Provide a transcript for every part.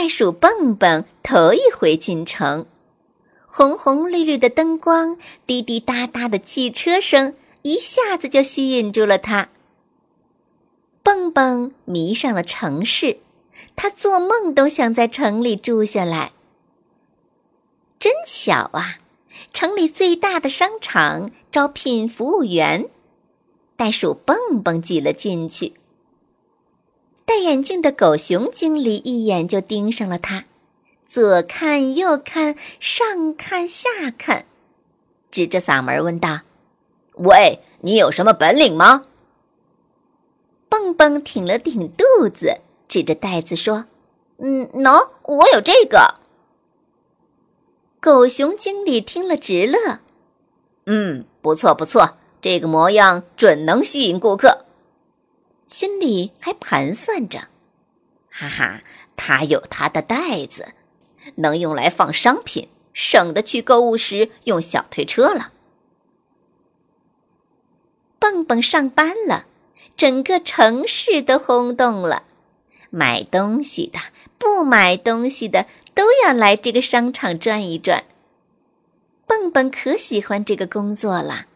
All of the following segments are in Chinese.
袋鼠蹦蹦头一回进城，红红绿绿的灯光，滴滴答答的汽车声，一下子就吸引住了他。蹦蹦迷上了城市，他做梦都想在城里住下来。真巧啊！城里最大的商场招聘服务员，袋鼠蹦蹦挤了进去。戴眼镜的狗熊经理一眼就盯上了他，左看右看，上看下看，指着嗓门问道：“喂，你有什么本领吗？”蹦蹦挺了挺肚子，指着袋子说：“嗯，喏，我有这个。”狗熊经理听了直乐：“嗯，不错不错，这个模样准能吸引顾客。”心里还盘算着，哈哈，他有他的袋子，能用来放商品，省得去购物时用小推车了。蹦蹦上班了，整个城市都轰动了，买东西的、不买东西的都要来这个商场转一转。蹦蹦可喜欢这个工作了。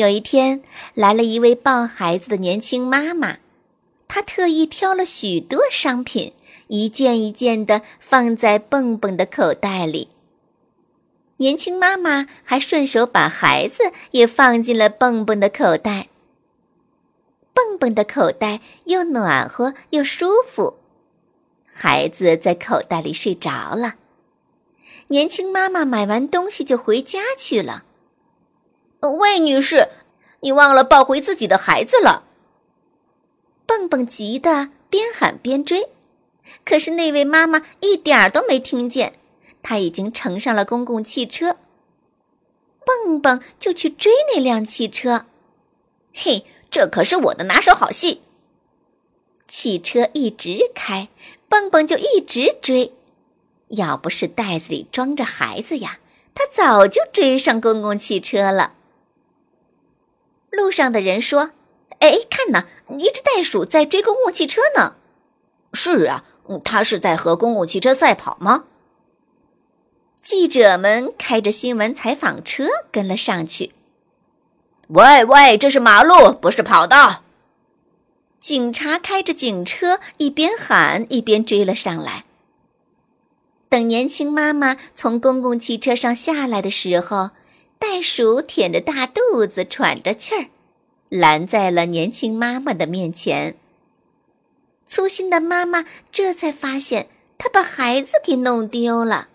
有一天，来了一位抱孩子的年轻妈妈，她特意挑了许多商品，一件一件的放在蹦蹦的口袋里。年轻妈妈还顺手把孩子也放进了蹦蹦的口袋。蹦蹦的口袋又暖和又舒服，孩子在口袋里睡着了。年轻妈妈买完东西就回家去了。魏女士，你忘了抱回自己的孩子了。蹦蹦急得边喊边追，可是那位妈妈一点儿都没听见，她已经乘上了公共汽车。蹦蹦就去追那辆汽车，嘿，这可是我的拿手好戏。汽车一直开，蹦蹦就一直追，要不是袋子里装着孩子呀，他早就追上公共汽车了。路上的人说：“哎，看呐，一只袋鼠在追公共汽车呢。”“是啊，它是在和公共汽车赛跑吗？”记者们开着新闻采访车跟了上去。“喂喂，这是马路，不是跑道。”警察开着警车一边喊一边追了上来。等年轻妈妈从公共汽车上下来的时候。袋鼠舔着大肚子，喘着气儿，拦在了年轻妈妈的面前。粗心的妈妈这才发现，她把孩子给弄丢了。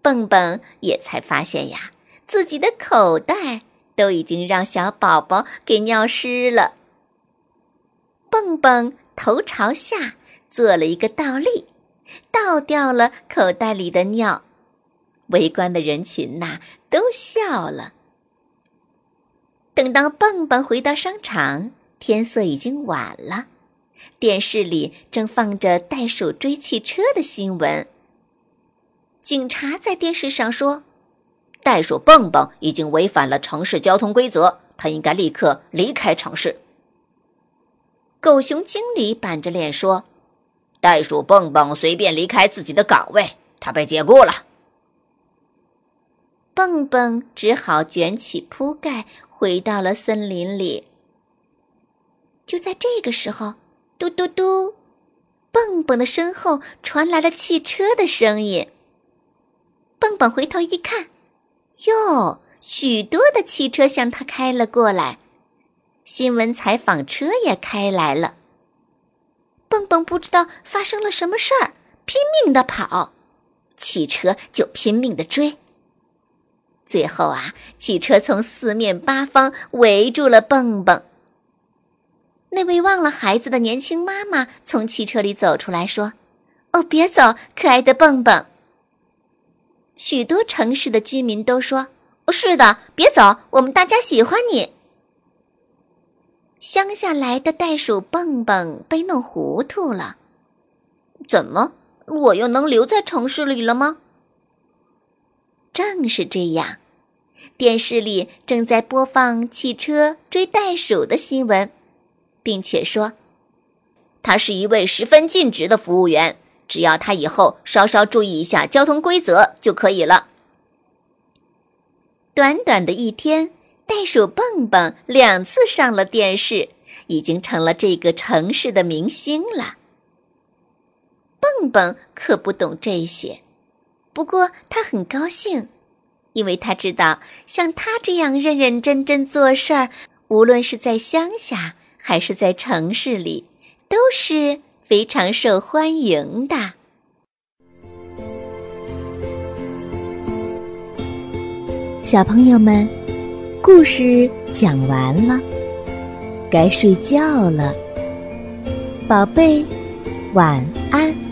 蹦蹦也才发现呀，自己的口袋都已经让小宝宝给尿湿了。蹦蹦头朝下做了一个倒立，倒掉了口袋里的尿。围观的人群呐。都笑了。等到蹦蹦回到商场，天色已经晚了。电视里正放着袋鼠追汽车的新闻。警察在电视上说：“袋鼠蹦蹦已经违反了城市交通规则，他应该立刻离开城市。”狗熊经理板着脸说：“袋鼠蹦蹦随便离开自己的岗位，他被解雇了。”蹦蹦只好卷起铺盖，回到了森林里。就在这个时候，嘟嘟嘟，蹦蹦的身后传来了汽车的声音。蹦蹦回头一看，哟，许多的汽车向他开了过来，新闻采访车也开来了。蹦蹦不知道发生了什么事儿，拼命的跑，汽车就拼命的追。最后啊，汽车从四面八方围住了蹦蹦。那位忘了孩子的年轻妈妈从汽车里走出来说：“哦，别走，可爱的蹦蹦。许多城市的居民都说：“是的，别走，我们大家喜欢你。”乡下来的袋鼠蹦蹦被弄糊涂了，怎么，我又能留在城市里了吗？正是这样，电视里正在播放汽车追袋鼠的新闻，并且说，他是一位十分尽职的服务员。只要他以后稍稍注意一下交通规则就可以了。短短的一天，袋鼠蹦蹦两次上了电视，已经成了这个城市的明星了。蹦蹦可不懂这些，不过他很高兴，因为他知道像他这样认认真真做事儿，无论是在乡下还是在城市里，都是。非常受欢迎的小朋友们，故事讲完了，该睡觉了，宝贝，晚安。